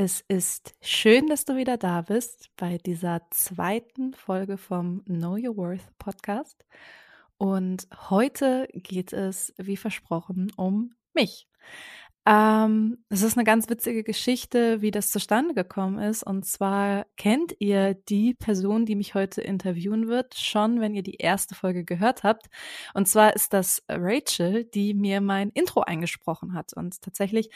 Es ist schön, dass du wieder da bist bei dieser zweiten Folge vom Know Your Worth Podcast. Und heute geht es, wie versprochen, um mich. Ähm, es ist eine ganz witzige Geschichte, wie das zustande gekommen ist. Und zwar kennt ihr die Person, die mich heute interviewen wird, schon, wenn ihr die erste Folge gehört habt. Und zwar ist das Rachel, die mir mein Intro eingesprochen hat. Und tatsächlich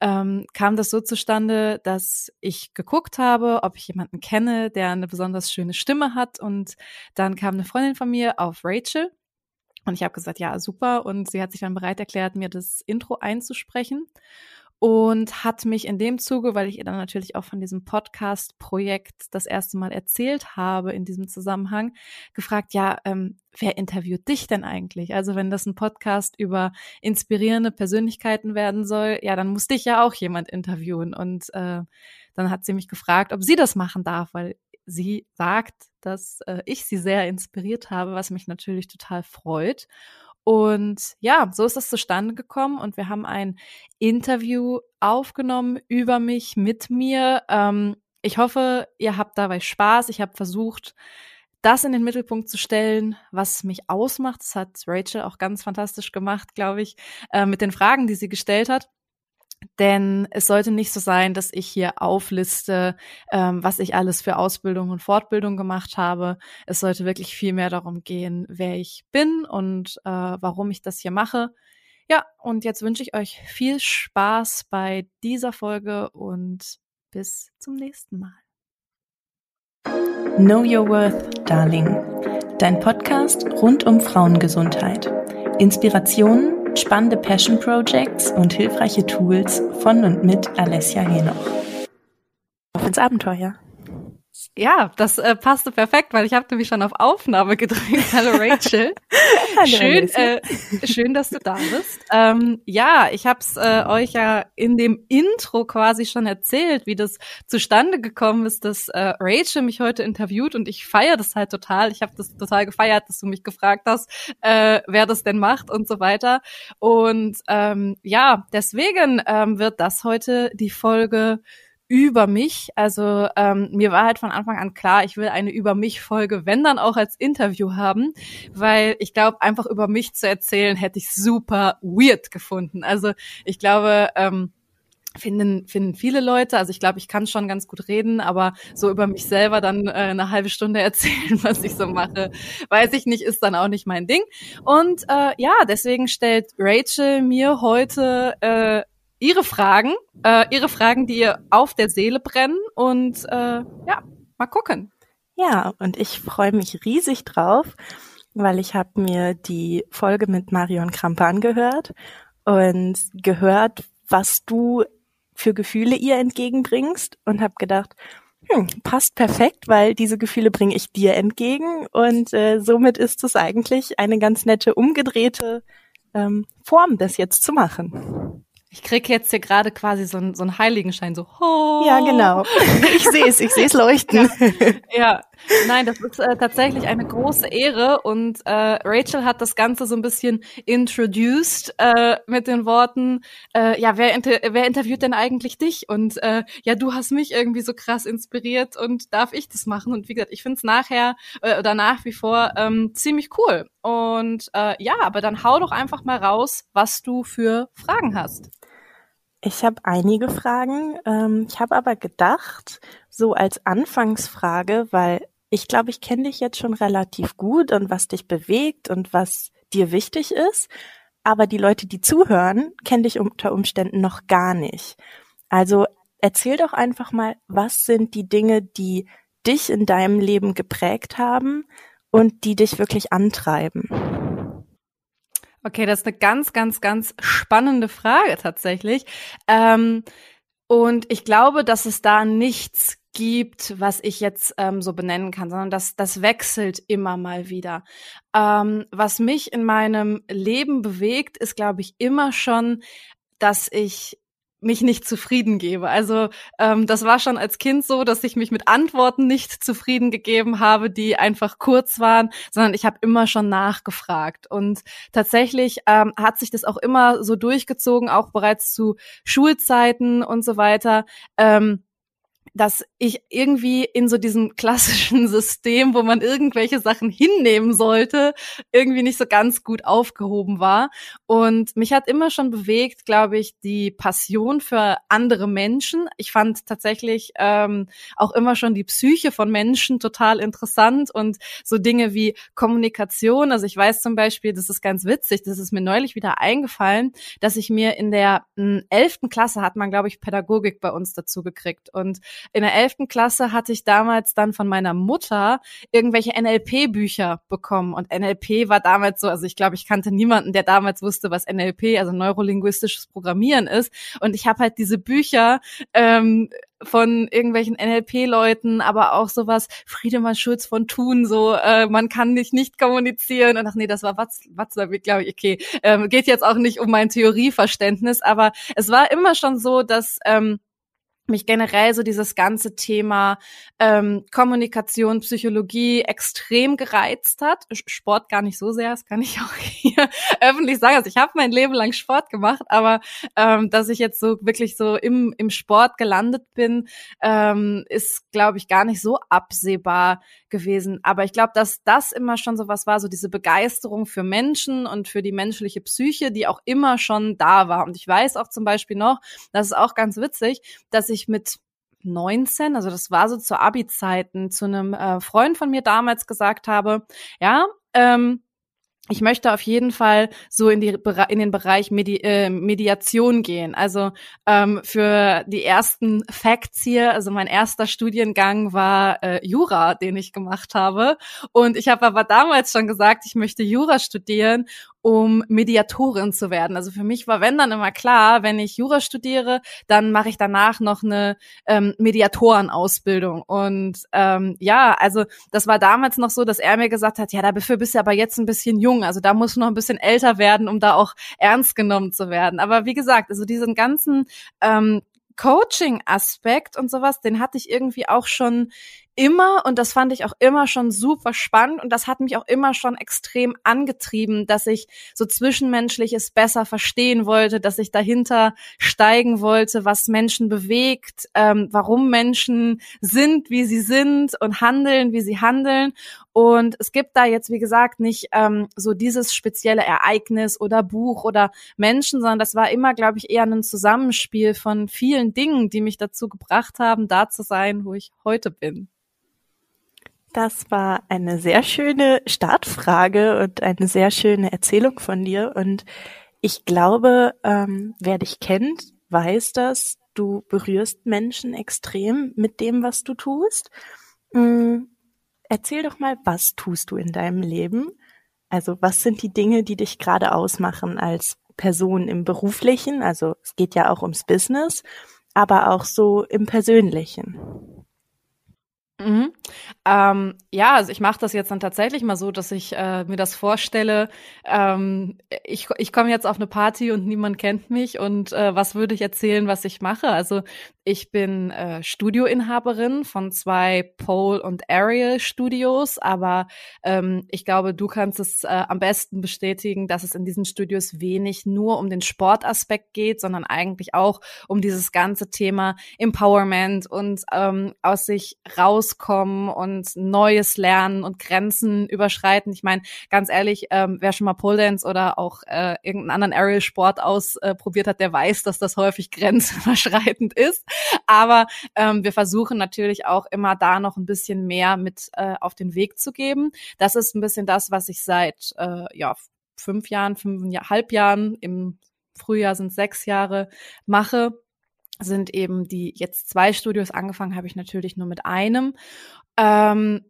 ähm, kam das so zustande, dass ich geguckt habe, ob ich jemanden kenne, der eine besonders schöne Stimme hat. Und dann kam eine Freundin von mir auf Rachel und ich habe gesagt, ja, super. Und sie hat sich dann bereit erklärt, mir das Intro einzusprechen und hat mich in dem Zuge, weil ich ihr dann natürlich auch von diesem Podcast-Projekt das erste Mal erzählt habe in diesem Zusammenhang, gefragt, ja, ähm, wer interviewt dich denn eigentlich? Also wenn das ein Podcast über inspirierende Persönlichkeiten werden soll, ja, dann muss dich ja auch jemand interviewen. Und äh, dann hat sie mich gefragt, ob sie das machen darf, weil sie sagt, dass äh, ich sie sehr inspiriert habe, was mich natürlich total freut. Und ja, so ist das zustande gekommen und wir haben ein Interview aufgenommen über mich, mit mir. Ähm, ich hoffe, ihr habt dabei Spaß. Ich habe versucht, das in den Mittelpunkt zu stellen, was mich ausmacht. Das hat Rachel auch ganz fantastisch gemacht, glaube ich, äh, mit den Fragen, die sie gestellt hat. Denn es sollte nicht so sein, dass ich hier aufliste, ähm, was ich alles für Ausbildung und Fortbildung gemacht habe. Es sollte wirklich viel mehr darum gehen, wer ich bin und äh, warum ich das hier mache. Ja, und jetzt wünsche ich euch viel Spaß bei dieser Folge und bis zum nächsten Mal. Know Your Worth, Darling. Dein Podcast rund um Frauengesundheit. Inspirationen spannende Passion Projects und hilfreiche Tools von und mit Alessia Henoch. Auf ins Abenteuer! Ja, das äh, passte perfekt, weil ich habe nämlich schon auf Aufnahme gedrückt. Hallo Rachel. Hallo, schön, äh, schön, dass du da bist. Ähm, ja, ich habe es äh, euch ja in dem Intro quasi schon erzählt, wie das zustande gekommen ist, dass äh, Rachel mich heute interviewt und ich feiere das halt total. Ich habe das total gefeiert, dass du mich gefragt hast, äh, wer das denn macht und so weiter. Und ähm, ja, deswegen ähm, wird das heute die Folge über mich. Also ähm, mir war halt von Anfang an klar, ich will eine über mich Folge, wenn dann auch als Interview haben, weil ich glaube, einfach über mich zu erzählen, hätte ich super weird gefunden. Also ich glaube, ähm, finden finden viele Leute. Also ich glaube, ich kann schon ganz gut reden, aber so über mich selber dann äh, eine halbe Stunde erzählen, was ich so mache, weiß ich nicht, ist dann auch nicht mein Ding. Und äh, ja, deswegen stellt Rachel mir heute äh, ihre Fragen, äh, ihre Fragen, die ihr auf der Seele brennen und äh, ja, mal gucken. Ja, und ich freue mich riesig drauf, weil ich habe mir die Folge mit Marion Krampe angehört und gehört, was du für Gefühle ihr entgegenbringst und habe gedacht, hm, passt perfekt, weil diese Gefühle bringe ich dir entgegen und äh, somit ist es eigentlich eine ganz nette umgedrehte ähm, Form, das jetzt zu machen. Ich krieg jetzt hier gerade quasi so einen so einen Heiligenschein, so. Oh. Ja, genau. Ich sehe es, ich sehe es leuchten. Ja. ja, nein, das ist äh, tatsächlich eine große Ehre und äh, Rachel hat das Ganze so ein bisschen introduced äh, mit den Worten, äh, ja, wer, inter wer interviewt denn eigentlich dich? Und äh, ja, du hast mich irgendwie so krass inspiriert und darf ich das machen? Und wie gesagt, ich finde es nachher äh, oder nach wie vor ähm, ziemlich cool. Und äh, ja, aber dann hau doch einfach mal raus, was du für Fragen hast. Ich habe einige Fragen. Ähm, ich habe aber gedacht, so als Anfangsfrage, weil ich glaube, ich kenne dich jetzt schon relativ gut und was dich bewegt und was dir wichtig ist. Aber die Leute, die zuhören, kennen dich unter Umständen noch gar nicht. Also erzähl doch einfach mal, was sind die Dinge, die dich in deinem Leben geprägt haben und die dich wirklich antreiben? Okay, das ist eine ganz, ganz, ganz spannende Frage tatsächlich. Ähm, und ich glaube, dass es da nichts gibt, was ich jetzt ähm, so benennen kann, sondern das, das wechselt immer mal wieder. Ähm, was mich in meinem Leben bewegt, ist, glaube ich, immer schon, dass ich mich nicht zufrieden gebe. Also ähm, das war schon als Kind so, dass ich mich mit Antworten nicht zufrieden gegeben habe, die einfach kurz waren, sondern ich habe immer schon nachgefragt. Und tatsächlich ähm, hat sich das auch immer so durchgezogen, auch bereits zu Schulzeiten und so weiter. Ähm, dass ich irgendwie in so diesem klassischen System, wo man irgendwelche Sachen hinnehmen sollte, irgendwie nicht so ganz gut aufgehoben war. Und mich hat immer schon bewegt, glaube ich, die Passion für andere Menschen. Ich fand tatsächlich ähm, auch immer schon die Psyche von Menschen total interessant und so Dinge wie Kommunikation. Also ich weiß zum Beispiel, das ist ganz witzig, das ist mir neulich wieder eingefallen, dass ich mir in der hm, elften Klasse hat man, glaube ich, Pädagogik bei uns dazu gekriegt. Und in der elften Klasse hatte ich damals dann von meiner Mutter irgendwelche NLP-Bücher bekommen. Und NLP war damals so, also ich glaube, ich kannte niemanden, der damals wusste, was NLP, also neurolinguistisches Programmieren ist. Und ich habe halt diese Bücher ähm, von irgendwelchen NLP-Leuten, aber auch sowas, Friedemann Schulz von Thun, so, äh, man kann nicht nicht kommunizieren. Und ach nee, das war Watzlawick, glaube ich, okay. Ähm, geht jetzt auch nicht um mein Theorieverständnis, aber es war immer schon so, dass ähm, mich generell so dieses ganze Thema ähm, Kommunikation, Psychologie extrem gereizt hat. Sport gar nicht so sehr, das kann ich auch hier öffentlich sagen. Also ich habe mein Leben lang Sport gemacht, aber ähm, dass ich jetzt so wirklich so im, im Sport gelandet bin, ähm, ist, glaube ich, gar nicht so absehbar gewesen. Aber ich glaube, dass das immer schon so was war, so diese Begeisterung für Menschen und für die menschliche Psyche, die auch immer schon da war. Und ich weiß auch zum Beispiel noch, das ist auch ganz witzig, dass ich mit 19, also das war so zu Abi-Zeiten, zu einem äh, Freund von mir damals gesagt habe, ja, ähm, ich möchte auf jeden Fall so in, die, in den Bereich Medi äh, Mediation gehen. Also ähm, für die ersten Facts hier, also mein erster Studiengang war äh, Jura, den ich gemacht habe. Und ich habe aber damals schon gesagt, ich möchte Jura studieren um Mediatorin zu werden. Also für mich war, wenn dann immer klar, wenn ich Jura studiere, dann mache ich danach noch eine ähm, Mediatorenausbildung. Und ähm, ja, also das war damals noch so, dass er mir gesagt hat, ja, dafür bist du aber jetzt ein bisschen jung. Also da musst du noch ein bisschen älter werden, um da auch ernst genommen zu werden. Aber wie gesagt, also diesen ganzen ähm, Coaching-Aspekt und sowas, den hatte ich irgendwie auch schon immer und das fand ich auch immer schon super spannend und das hat mich auch immer schon extrem angetrieben, dass ich so zwischenmenschliches besser verstehen wollte, dass ich dahinter steigen wollte, was Menschen bewegt, ähm, warum Menschen sind, wie sie sind und handeln, wie sie handeln. Und es gibt da jetzt, wie gesagt, nicht ähm, so dieses spezielle Ereignis oder Buch oder Menschen, sondern das war immer, glaube ich, eher ein Zusammenspiel von vielen Dingen, die mich dazu gebracht haben, da zu sein, wo ich heute bin. Das war eine sehr schöne Startfrage und eine sehr schöne Erzählung von dir. Und ich glaube, ähm, wer dich kennt, weiß das. Du berührst Menschen extrem mit dem, was du tust. Ähm, erzähl doch mal, was tust du in deinem Leben? Also was sind die Dinge, die dich gerade ausmachen als Person im beruflichen? Also es geht ja auch ums Business, aber auch so im persönlichen. Mhm. Ähm, ja, also ich mache das jetzt dann tatsächlich mal so, dass ich äh, mir das vorstelle. Ähm, ich ich komme jetzt auf eine Party und niemand kennt mich und äh, was würde ich erzählen, was ich mache? Also ich bin äh, Studioinhaberin von zwei Pole und Ariel Studios, aber ähm, ich glaube, du kannst es äh, am besten bestätigen, dass es in diesen Studios wenig nur um den Sportaspekt geht, sondern eigentlich auch um dieses ganze Thema Empowerment und ähm, aus sich raus rauskommen und Neues lernen und Grenzen überschreiten. Ich meine, ganz ehrlich, ähm, wer schon mal Pole Dance oder auch äh, irgendeinen anderen Aerial Sport ausprobiert hat, der weiß, dass das häufig grenzüberschreitend ist. Aber ähm, wir versuchen natürlich auch immer da noch ein bisschen mehr mit äh, auf den Weg zu geben. Das ist ein bisschen das, was ich seit äh, ja fünf Jahren, fünfeinhalb Jahren im Frühjahr sind sechs Jahre mache sind eben die jetzt zwei Studios angefangen habe ich natürlich nur mit einem. Ähm,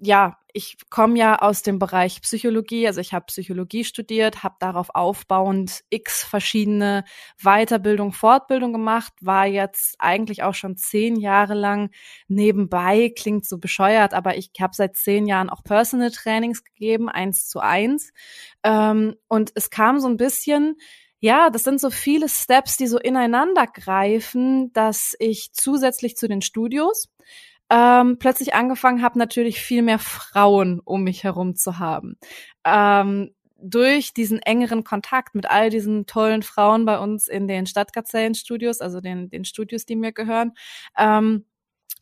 ja, ich komme ja aus dem Bereich Psychologie, also ich habe Psychologie studiert, habe darauf aufbauend x verschiedene Weiterbildung, Fortbildung gemacht, war jetzt eigentlich auch schon zehn Jahre lang nebenbei, klingt so bescheuert, aber ich habe seit zehn Jahren auch Personal Trainings gegeben, eins zu eins. Ähm, und es kam so ein bisschen ja, das sind so viele Steps, die so ineinander greifen, dass ich zusätzlich zu den Studios ähm, plötzlich angefangen habe, natürlich viel mehr Frauen um mich herum zu haben. Ähm, durch diesen engeren Kontakt mit all diesen tollen Frauen bei uns in den Stadtgazellenstudios, also den, den Studios, die mir gehören, ähm,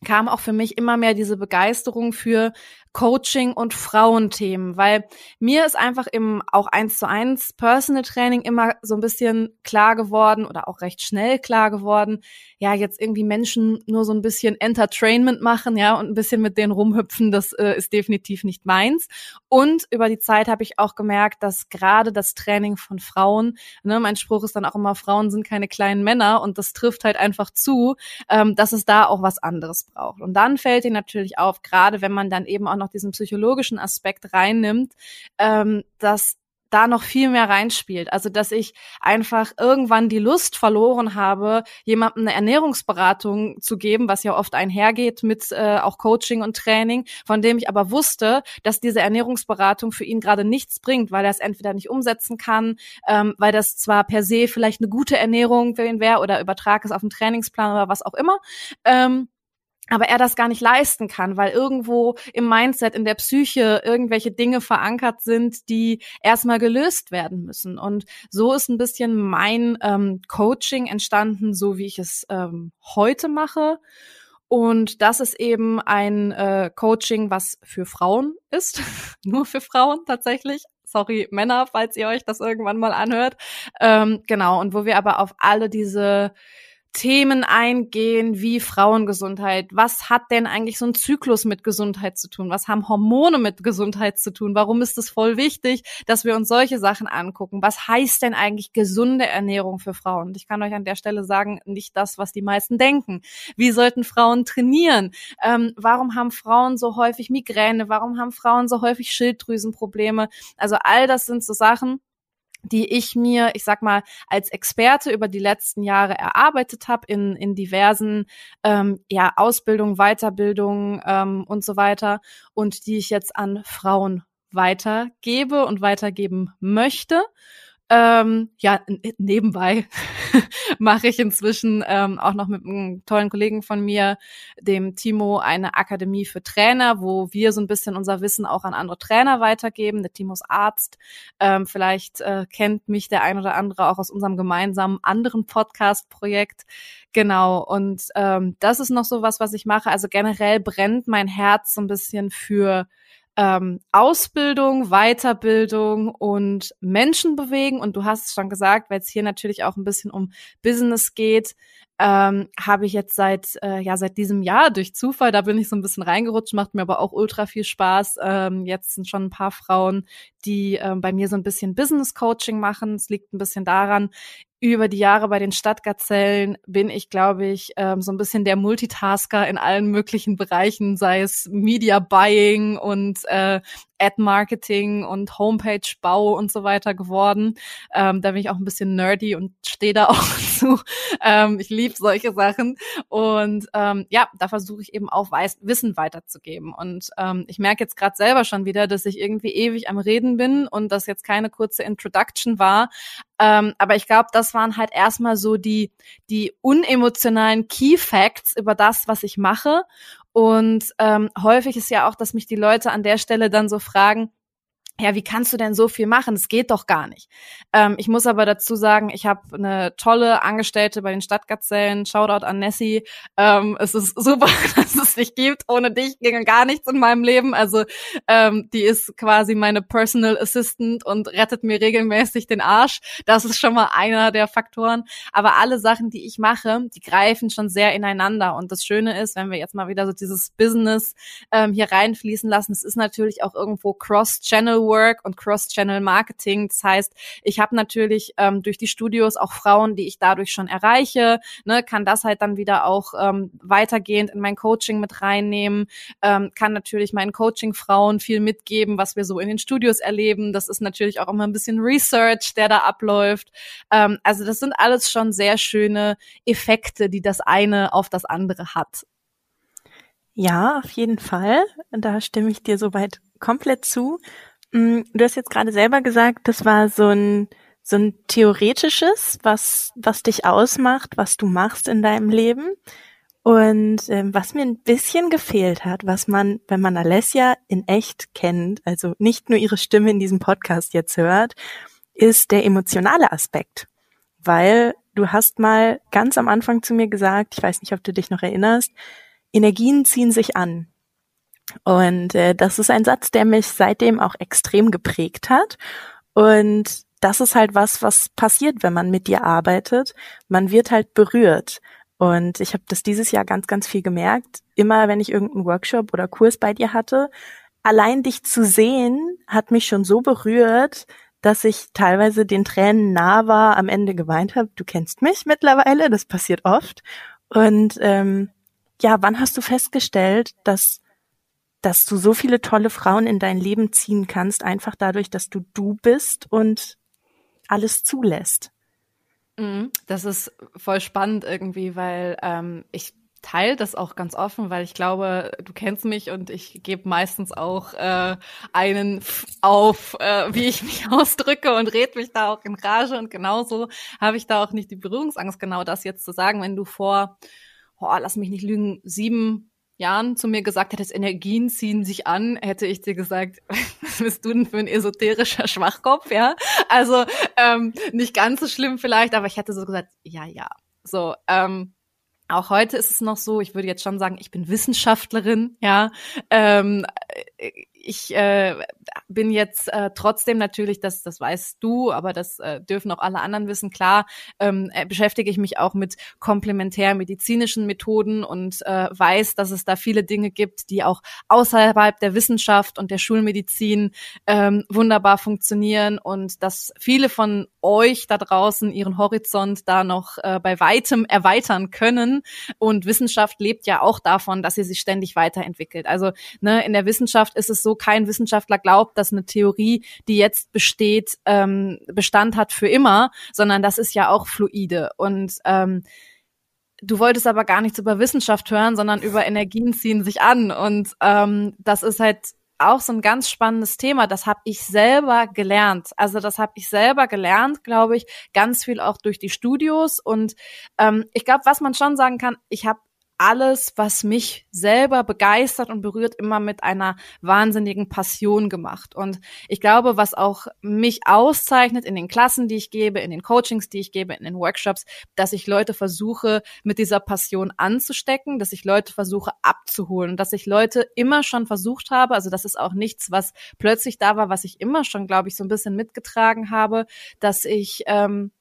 kam auch für mich immer mehr diese Begeisterung für Coaching und Frauenthemen, weil mir ist einfach im auch eins zu eins Personal Training immer so ein bisschen klar geworden oder auch recht schnell klar geworden, ja, jetzt irgendwie Menschen nur so ein bisschen Entertainment machen, ja, und ein bisschen mit denen rumhüpfen, das äh, ist definitiv nicht meins. Und über die Zeit habe ich auch gemerkt, dass gerade das Training von Frauen, ne, mein Spruch ist dann auch immer, Frauen sind keine kleinen Männer und das trifft halt einfach zu, ähm, dass es da auch was anderes braucht. Und dann fällt dir natürlich auf, gerade wenn man dann eben auch noch diesen psychologischen Aspekt reinnimmt, ähm, dass da noch viel mehr reinspielt. Also, dass ich einfach irgendwann die Lust verloren habe, jemandem eine Ernährungsberatung zu geben, was ja oft einhergeht mit äh, auch Coaching und Training, von dem ich aber wusste, dass diese Ernährungsberatung für ihn gerade nichts bringt, weil er es entweder nicht umsetzen kann, ähm, weil das zwar per se vielleicht eine gute Ernährung für ihn wäre oder übertrag es auf den Trainingsplan oder was auch immer. Ähm, aber er das gar nicht leisten kann, weil irgendwo im Mindset, in der Psyche irgendwelche Dinge verankert sind, die erstmal gelöst werden müssen. Und so ist ein bisschen mein ähm, Coaching entstanden, so wie ich es ähm, heute mache. Und das ist eben ein äh, Coaching, was für Frauen ist, nur für Frauen tatsächlich. Sorry, Männer, falls ihr euch das irgendwann mal anhört. Ähm, genau, und wo wir aber auf alle diese Themen eingehen wie Frauengesundheit. Was hat denn eigentlich so ein Zyklus mit Gesundheit zu tun? Was haben Hormone mit Gesundheit zu tun? Warum ist es voll wichtig, dass wir uns solche Sachen angucken? Was heißt denn eigentlich gesunde Ernährung für Frauen? Und ich kann euch an der Stelle sagen, nicht das, was die meisten denken. Wie sollten Frauen trainieren? Ähm, warum haben Frauen so häufig Migräne? Warum haben Frauen so häufig Schilddrüsenprobleme? Also all das sind so Sachen, die ich mir, ich sag mal, als Experte über die letzten Jahre erarbeitet habe in, in diversen ähm, ja, Ausbildungen, Weiterbildungen ähm, und so weiter und die ich jetzt an Frauen weitergebe und weitergeben möchte. Ähm, ja, nebenbei mache ich inzwischen ähm, auch noch mit einem tollen Kollegen von mir, dem Timo, eine Akademie für Trainer, wo wir so ein bisschen unser Wissen auch an andere Trainer weitergeben. Der Timo ist Arzt. Ähm, vielleicht äh, kennt mich der ein oder andere auch aus unserem gemeinsamen anderen Podcast-Projekt. Genau. Und ähm, das ist noch so was, was ich mache. Also generell brennt mein Herz so ein bisschen für ähm, Ausbildung, Weiterbildung und Menschen bewegen. Und du hast es schon gesagt, weil es hier natürlich auch ein bisschen um Business geht, ähm, habe ich jetzt seit äh, ja seit diesem Jahr durch Zufall, da bin ich so ein bisschen reingerutscht, macht mir aber auch ultra viel Spaß. Ähm, jetzt sind schon ein paar Frauen, die ähm, bei mir so ein bisschen Business Coaching machen. Es liegt ein bisschen daran, über die Jahre bei den Stadtgazellen bin ich, glaube ich, ähm, so ein bisschen der Multitasker in allen möglichen Bereichen, sei es Media Buying und äh, Ad-Marketing und Homepage-Bau und so weiter geworden. Ähm, da bin ich auch ein bisschen nerdy und stehe da auch zu. Ähm, ich liebe solche Sachen. Und ähm, ja, da versuche ich eben auch Weiß Wissen weiterzugeben. Und ähm, ich merke jetzt gerade selber schon wieder, dass ich irgendwie ewig am Reden bin und das jetzt keine kurze Introduction war. Ähm, aber ich glaube, das waren halt erstmal so die, die unemotionalen Key Facts über das, was ich mache. Und ähm, häufig ist ja auch, dass mich die Leute an der Stelle dann so fragen, ja, wie kannst du denn so viel machen? Es geht doch gar nicht. Ähm, ich muss aber dazu sagen, ich habe eine tolle Angestellte bei den Stadtgazellen. Shoutout an Nessie. Ähm, es ist super, dass es dich gibt. Ohne dich ginge gar nichts in meinem Leben. Also ähm, die ist quasi meine Personal Assistant und rettet mir regelmäßig den Arsch. Das ist schon mal einer der Faktoren. Aber alle Sachen, die ich mache, die greifen schon sehr ineinander. Und das Schöne ist, wenn wir jetzt mal wieder so dieses Business ähm, hier reinfließen lassen, es ist natürlich auch irgendwo Cross-Channel Work und Cross-Channel Marketing. Das heißt, ich habe natürlich ähm, durch die Studios auch Frauen, die ich dadurch schon erreiche, ne, kann das halt dann wieder auch ähm, weitergehend in mein Coaching mit reinnehmen, ähm, kann natürlich meinen Coaching-Frauen viel mitgeben, was wir so in den Studios erleben. Das ist natürlich auch immer ein bisschen Research, der da abläuft. Ähm, also das sind alles schon sehr schöne Effekte, die das eine auf das andere hat. Ja, auf jeden Fall. Da stimme ich dir soweit komplett zu. Mm, du hast jetzt gerade selber gesagt, das war so ein so ein theoretisches, was was dich ausmacht, was du machst in deinem Leben. Und ähm, was mir ein bisschen gefehlt hat, was man, wenn man Alessia in echt kennt, also nicht nur ihre Stimme in diesem Podcast jetzt hört, ist der emotionale Aspekt. Weil du hast mal ganz am Anfang zu mir gesagt, ich weiß nicht, ob du dich noch erinnerst, Energien ziehen sich an. Und äh, das ist ein Satz, der mich seitdem auch extrem geprägt hat. Und das ist halt was, was passiert, wenn man mit dir arbeitet. Man wird halt berührt. Und ich habe das dieses Jahr ganz, ganz viel gemerkt. Immer wenn ich irgendeinen Workshop oder Kurs bei dir hatte, allein dich zu sehen, hat mich schon so berührt, dass ich teilweise den Tränen nah war, am Ende geweint habe. Du kennst mich mittlerweile, das passiert oft. Und ähm, ja, wann hast du festgestellt, dass dass du so viele tolle Frauen in dein Leben ziehen kannst, einfach dadurch, dass du du bist und alles zulässt? Mhm. Das ist voll spannend irgendwie, weil ähm, ich teile das auch ganz offen, weil ich glaube, du kennst mich und ich gebe meistens auch äh, einen auf, äh, wie ich mich ausdrücke und red mich da auch in Rage und genauso habe ich da auch nicht die Berührungsangst, genau das jetzt zu sagen, wenn du vor, oh, lass mich nicht lügen, sieben Jahren zu mir gesagt hättest, Energien ziehen sich an, hätte ich dir gesagt, was bist du denn für ein esoterischer Schwachkopf, ja? Also ähm, nicht ganz so schlimm vielleicht, aber ich hätte so gesagt, ja, ja. So, ähm, auch heute ist es noch so, ich würde jetzt schon sagen, ich bin Wissenschaftlerin, ja. Ähm, ich äh, bin jetzt äh, trotzdem natürlich, das, das weißt du, aber das äh, dürfen auch alle anderen wissen, klar, ähm, äh, beschäftige ich mich auch mit komplementärmedizinischen Methoden und äh, weiß, dass es da viele Dinge gibt, die auch außerhalb der Wissenschaft und der Schulmedizin ähm, wunderbar funktionieren und dass viele von euch da draußen ihren Horizont da noch äh, bei weitem erweitern können. Und Wissenschaft lebt ja auch davon, dass sie sich ständig weiterentwickelt. Also ne, in der Wissenschaft ist es so, kein Wissenschaftler glaubt, dass eine Theorie, die jetzt besteht, ähm, Bestand hat für immer, sondern das ist ja auch fluide. Und ähm, Du wolltest aber gar nichts über Wissenschaft hören, sondern über Energien ziehen sich an. Und ähm, das ist halt auch so ein ganz spannendes Thema. Das habe ich selber gelernt. Also das habe ich selber gelernt, glaube ich, ganz viel auch durch die Studios. Und ähm, ich glaube, was man schon sagen kann, ich habe alles, was mich selber begeistert und berührt, immer mit einer wahnsinnigen Passion gemacht. Und ich glaube, was auch mich auszeichnet in den Klassen, die ich gebe, in den Coachings, die ich gebe, in den Workshops, dass ich Leute versuche, mit dieser Passion anzustecken, dass ich Leute versuche abzuholen, dass ich Leute immer schon versucht habe, also das ist auch nichts, was plötzlich da war, was ich immer schon, glaube ich, so ein bisschen mitgetragen habe, dass ich ähm,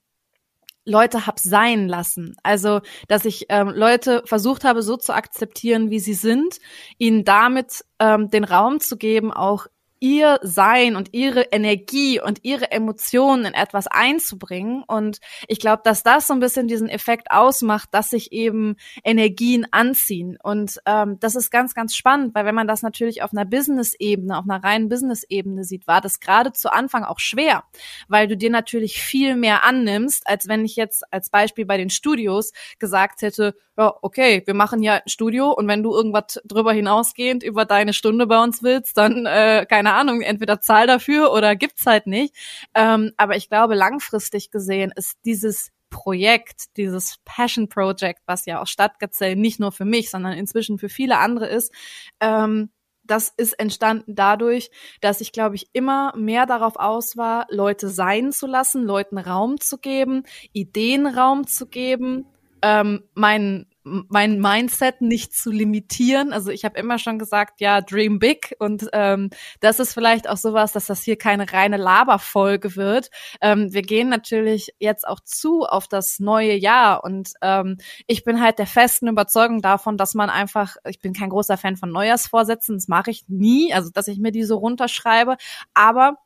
Leute hab sein lassen. Also, dass ich ähm, Leute versucht habe, so zu akzeptieren, wie sie sind, ihnen damit ähm, den Raum zu geben, auch ihr Sein und ihre Energie und ihre Emotionen in etwas einzubringen. Und ich glaube, dass das so ein bisschen diesen Effekt ausmacht, dass sich eben Energien anziehen. Und ähm, das ist ganz, ganz spannend, weil wenn man das natürlich auf einer Business-Ebene, auf einer reinen Business-Ebene sieht, war das gerade zu Anfang auch schwer, weil du dir natürlich viel mehr annimmst, als wenn ich jetzt als Beispiel bei den Studios gesagt hätte, ja, okay, wir machen hier ein Studio und wenn du irgendwas drüber hinausgehend über deine Stunde bei uns willst, dann äh, keine keine Ahnung, entweder zahl dafür oder gibt's halt nicht. Ähm, aber ich glaube, langfristig gesehen ist dieses Projekt, dieses Passion Project, was ja auch Stadtgazelle nicht nur für mich, sondern inzwischen für viele andere ist, ähm, das ist entstanden dadurch, dass ich, glaube ich, immer mehr darauf aus war, Leute sein zu lassen, Leuten Raum zu geben, Ideen Raum zu geben, ähm, meinen mein Mindset nicht zu limitieren. Also ich habe immer schon gesagt, ja, dream big. Und ähm, das ist vielleicht auch sowas, dass das hier keine reine Laberfolge wird. Ähm, wir gehen natürlich jetzt auch zu auf das neue Jahr. Und ähm, ich bin halt der festen Überzeugung davon, dass man einfach, ich bin kein großer Fan von Neujahrsvorsätzen, das mache ich nie, also dass ich mir die so runterschreibe. Aber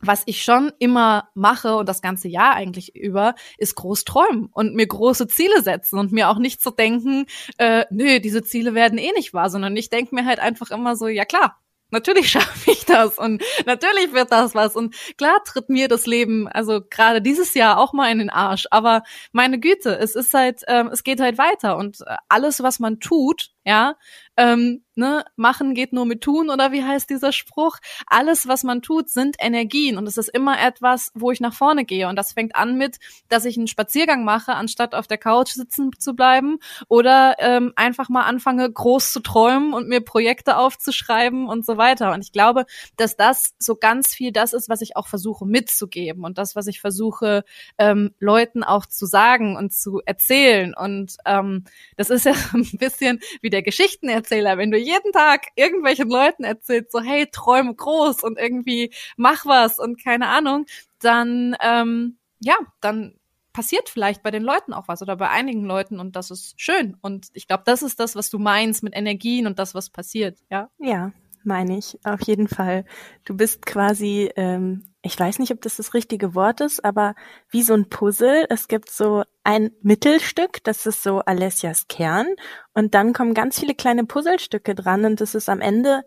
was ich schon immer mache und das ganze Jahr eigentlich über, ist groß träumen und mir große Ziele setzen und mir auch nicht so denken, äh, nö, diese Ziele werden eh nicht wahr, sondern ich denke mir halt einfach immer so, ja klar, natürlich schaffe ich das und natürlich wird das was. Und klar tritt mir das Leben, also gerade dieses Jahr auch mal in den Arsch, aber meine Güte, es ist halt, ähm, es geht halt weiter und äh, alles, was man tut, ja, ähm, ne, machen geht nur mit tun oder wie heißt dieser Spruch? Alles, was man tut, sind Energien und es ist immer etwas, wo ich nach vorne gehe und das fängt an mit, dass ich einen Spaziergang mache, anstatt auf der Couch sitzen zu bleiben oder ähm, einfach mal anfange, groß zu träumen und mir Projekte aufzuschreiben und so weiter. Und ich glaube, dass das so ganz viel das ist, was ich auch versuche mitzugeben und das, was ich versuche, ähm, Leuten auch zu sagen und zu erzählen. Und ähm, das ist ja ein bisschen wie der Geschichtenerzähler, wenn du jeden Tag irgendwelchen Leuten erzählst, so hey, träume groß und irgendwie mach was und keine Ahnung, dann ähm, ja, dann passiert vielleicht bei den Leuten auch was oder bei einigen Leuten und das ist schön. Und ich glaube, das ist das, was du meinst mit Energien und das, was passiert, ja? Ja, meine ich, auf jeden Fall. Du bist quasi, ähm, ich weiß nicht, ob das das richtige Wort ist, aber wie so ein Puzzle. Es gibt so ein Mittelstück, das ist so Alessias Kern und dann kommen ganz viele kleine Puzzlestücke dran und das ist am Ende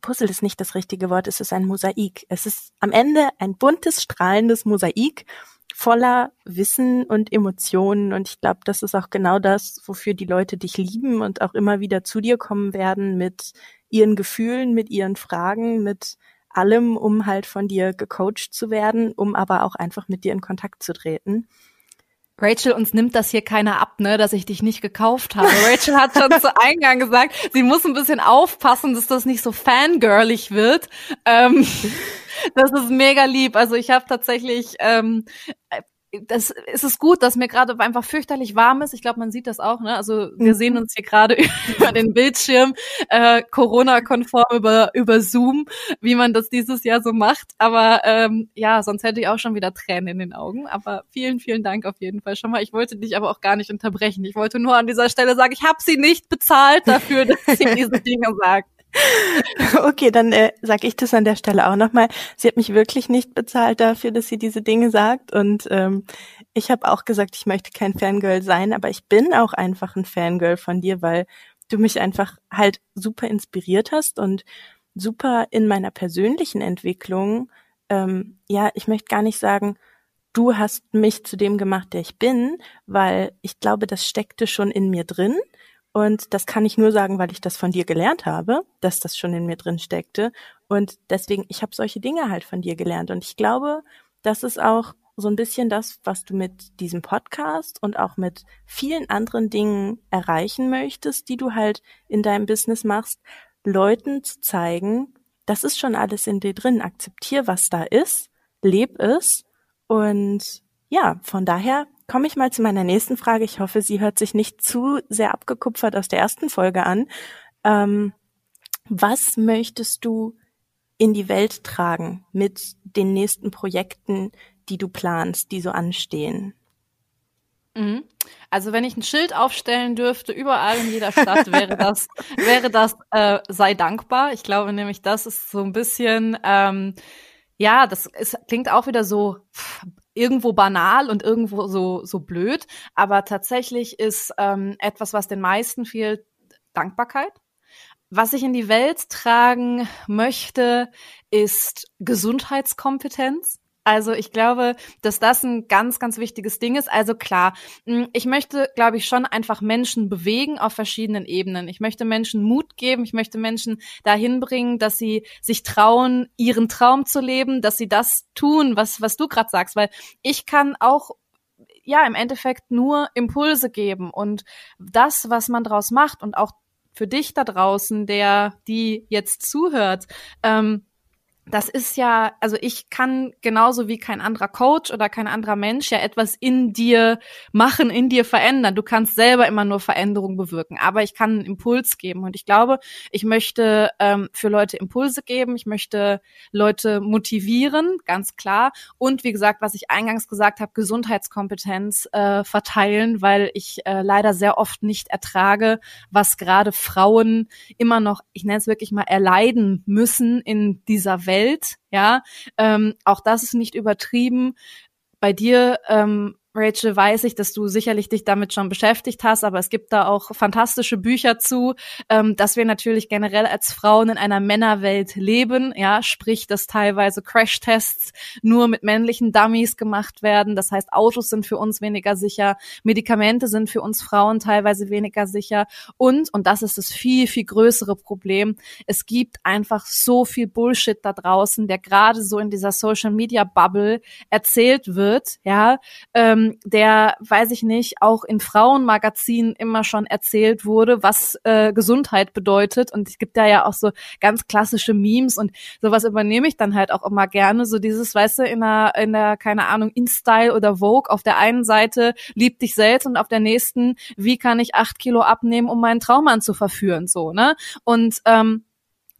Puzzle ist nicht das richtige Wort, es ist ein Mosaik. Es ist am Ende ein buntes, strahlendes Mosaik voller Wissen und Emotionen. Und ich glaube, das ist auch genau das, wofür die Leute dich lieben und auch immer wieder zu dir kommen werden mit ihren Gefühlen, mit ihren Fragen, mit allem, um halt von dir gecoacht zu werden, um aber auch einfach mit dir in Kontakt zu treten. Rachel, uns nimmt das hier keiner ab, ne, dass ich dich nicht gekauft habe. Rachel hat schon zu Eingang gesagt, sie muss ein bisschen aufpassen, dass das nicht so fangirlig wird. Ähm, das ist mega lieb. Also ich habe tatsächlich ähm, das ist es gut, dass mir gerade einfach fürchterlich warm ist. Ich glaube, man sieht das auch. Ne? Also wir mhm. sehen uns hier gerade über den Bildschirm, äh, Corona-konform über über Zoom, wie man das dieses Jahr so macht. Aber ähm, ja, sonst hätte ich auch schon wieder Tränen in den Augen. Aber vielen, vielen Dank auf jeden Fall schon mal. Ich wollte dich aber auch gar nicht unterbrechen. Ich wollte nur an dieser Stelle sagen, ich habe sie nicht bezahlt dafür, dass sie diese Dinge sagt. Okay, dann äh, sage ich das an der Stelle auch nochmal. Sie hat mich wirklich nicht bezahlt dafür, dass sie diese Dinge sagt. Und ähm, ich habe auch gesagt, ich möchte kein Fangirl sein, aber ich bin auch einfach ein Fangirl von dir, weil du mich einfach halt super inspiriert hast und super in meiner persönlichen Entwicklung. Ähm, ja, ich möchte gar nicht sagen, du hast mich zu dem gemacht, der ich bin, weil ich glaube, das steckte schon in mir drin. Und das kann ich nur sagen, weil ich das von dir gelernt habe, dass das schon in mir drin steckte. Und deswegen, ich habe solche Dinge halt von dir gelernt. Und ich glaube, das ist auch so ein bisschen das, was du mit diesem Podcast und auch mit vielen anderen Dingen erreichen möchtest, die du halt in deinem Business machst, Leuten zu zeigen, das ist schon alles in dir drin. Akzeptier, was da ist, leb es. Und ja, von daher komme ich mal zu meiner nächsten Frage. Ich hoffe, sie hört sich nicht zu sehr abgekupfert aus der ersten Folge an. Ähm, was möchtest du in die Welt tragen mit den nächsten Projekten, die du planst, die so anstehen? Mhm. Also wenn ich ein Schild aufstellen dürfte, überall in jeder Stadt, wäre das, wäre das äh, sei dankbar. Ich glaube nämlich, das ist so ein bisschen, ähm, ja, das ist, klingt auch wieder so irgendwo banal und irgendwo so, so blöd. Aber tatsächlich ist ähm, etwas, was den meisten fehlt, Dankbarkeit. Was ich in die Welt tragen möchte, ist Gesundheitskompetenz. Also ich glaube, dass das ein ganz, ganz wichtiges Ding ist. Also klar, hm, ich möchte, glaube ich, schon einfach Menschen bewegen auf verschiedenen Ebenen. Ich möchte Menschen Mut geben. Ich möchte Menschen dahin bringen, dass sie sich trauen, ihren Traum zu leben, dass sie das tun, was, was du gerade sagst. Weil ich kann auch ja im Endeffekt nur Impulse geben und das, was man draus macht und auch für dich da draußen, der die jetzt zuhört. Ähm, das ist ja, also ich kann genauso wie kein anderer Coach oder kein anderer Mensch ja etwas in dir machen, in dir verändern. Du kannst selber immer nur Veränderung bewirken, aber ich kann einen Impuls geben. Und ich glaube, ich möchte ähm, für Leute Impulse geben, ich möchte Leute motivieren, ganz klar. Und wie gesagt, was ich eingangs gesagt habe, Gesundheitskompetenz äh, verteilen, weil ich äh, leider sehr oft nicht ertrage, was gerade Frauen immer noch, ich nenne es wirklich mal, erleiden müssen in dieser Welt Welt, ja. Ähm, auch das ist nicht übertrieben. Bei dir ähm, Rachel, weiß ich, dass du sicherlich dich damit schon beschäftigt hast, aber es gibt da auch fantastische Bücher zu, ähm, dass wir natürlich generell als Frauen in einer Männerwelt leben, ja, sprich, dass teilweise Crashtests nur mit männlichen Dummies gemacht werden. Das heißt, Autos sind für uns weniger sicher, Medikamente sind für uns Frauen teilweise weniger sicher und, und das ist das viel, viel größere Problem, es gibt einfach so viel Bullshit da draußen, der gerade so in dieser Social Media Bubble erzählt wird, ja, ähm, ähm, der, weiß ich nicht, auch in Frauenmagazinen immer schon erzählt wurde, was äh, Gesundheit bedeutet. Und es gibt da ja auch so ganz klassische Memes und sowas übernehme ich dann halt auch immer gerne. So dieses, weißt du, in der, in der, keine Ahnung, InStyle oder Vogue, auf der einen Seite lieb dich selbst und auf der nächsten, wie kann ich acht Kilo abnehmen, um meinen Traummann zu verführen, so, ne? Und ähm,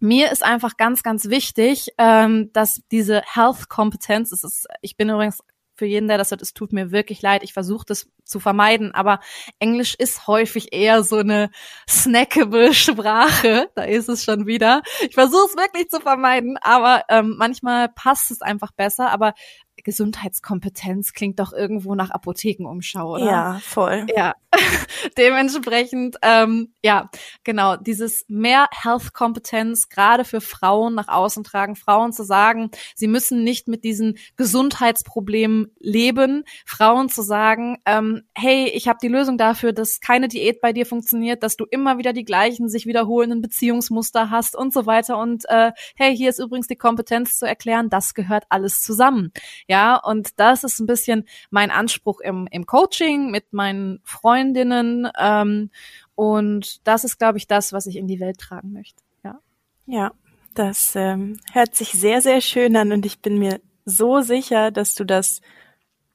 mir ist einfach ganz, ganz wichtig, ähm, dass diese Health-Kompetenz, es ist, ich bin übrigens für jeden, der das hat, es tut mir wirklich leid. Ich versuche das zu vermeiden, aber Englisch ist häufig eher so eine snackable Sprache. Da ist es schon wieder. Ich versuche es wirklich zu vermeiden, aber ähm, manchmal passt es einfach besser. Aber Gesundheitskompetenz klingt doch irgendwo nach Apothekenumschau, oder? Ja, voll. Ja, dementsprechend, ähm, ja, genau, dieses mehr Health-Kompetenz gerade für Frauen nach außen tragen, Frauen zu sagen, sie müssen nicht mit diesen Gesundheitsproblemen leben, Frauen zu sagen, ähm, hey, ich habe die Lösung dafür, dass keine Diät bei dir funktioniert, dass du immer wieder die gleichen sich wiederholenden Beziehungsmuster hast und so weiter und äh, hey, hier ist übrigens die Kompetenz zu erklären, das gehört alles zusammen. Ja, und das ist ein bisschen mein Anspruch im, im Coaching mit meinen Freundinnen. Ähm, und das ist, glaube ich, das, was ich in die Welt tragen möchte. Ja. Ja, das ähm, hört sich sehr, sehr schön an und ich bin mir so sicher, dass du das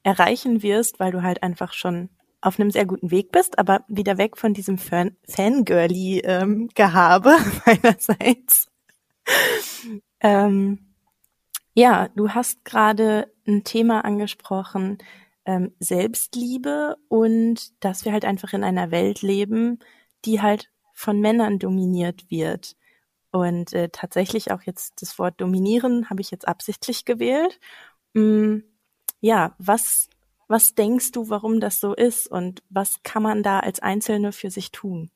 erreichen wirst, weil du halt einfach schon auf einem sehr guten Weg bist, aber wieder weg von diesem Fan Fangirly-Gehabe ähm, meinerseits. ähm, ja, du hast gerade ein Thema angesprochen, ähm, Selbstliebe und dass wir halt einfach in einer Welt leben, die halt von Männern dominiert wird. Und äh, tatsächlich auch jetzt das Wort dominieren habe ich jetzt absichtlich gewählt. Mm, ja, was, was denkst du, warum das so ist und was kann man da als Einzelne für sich tun?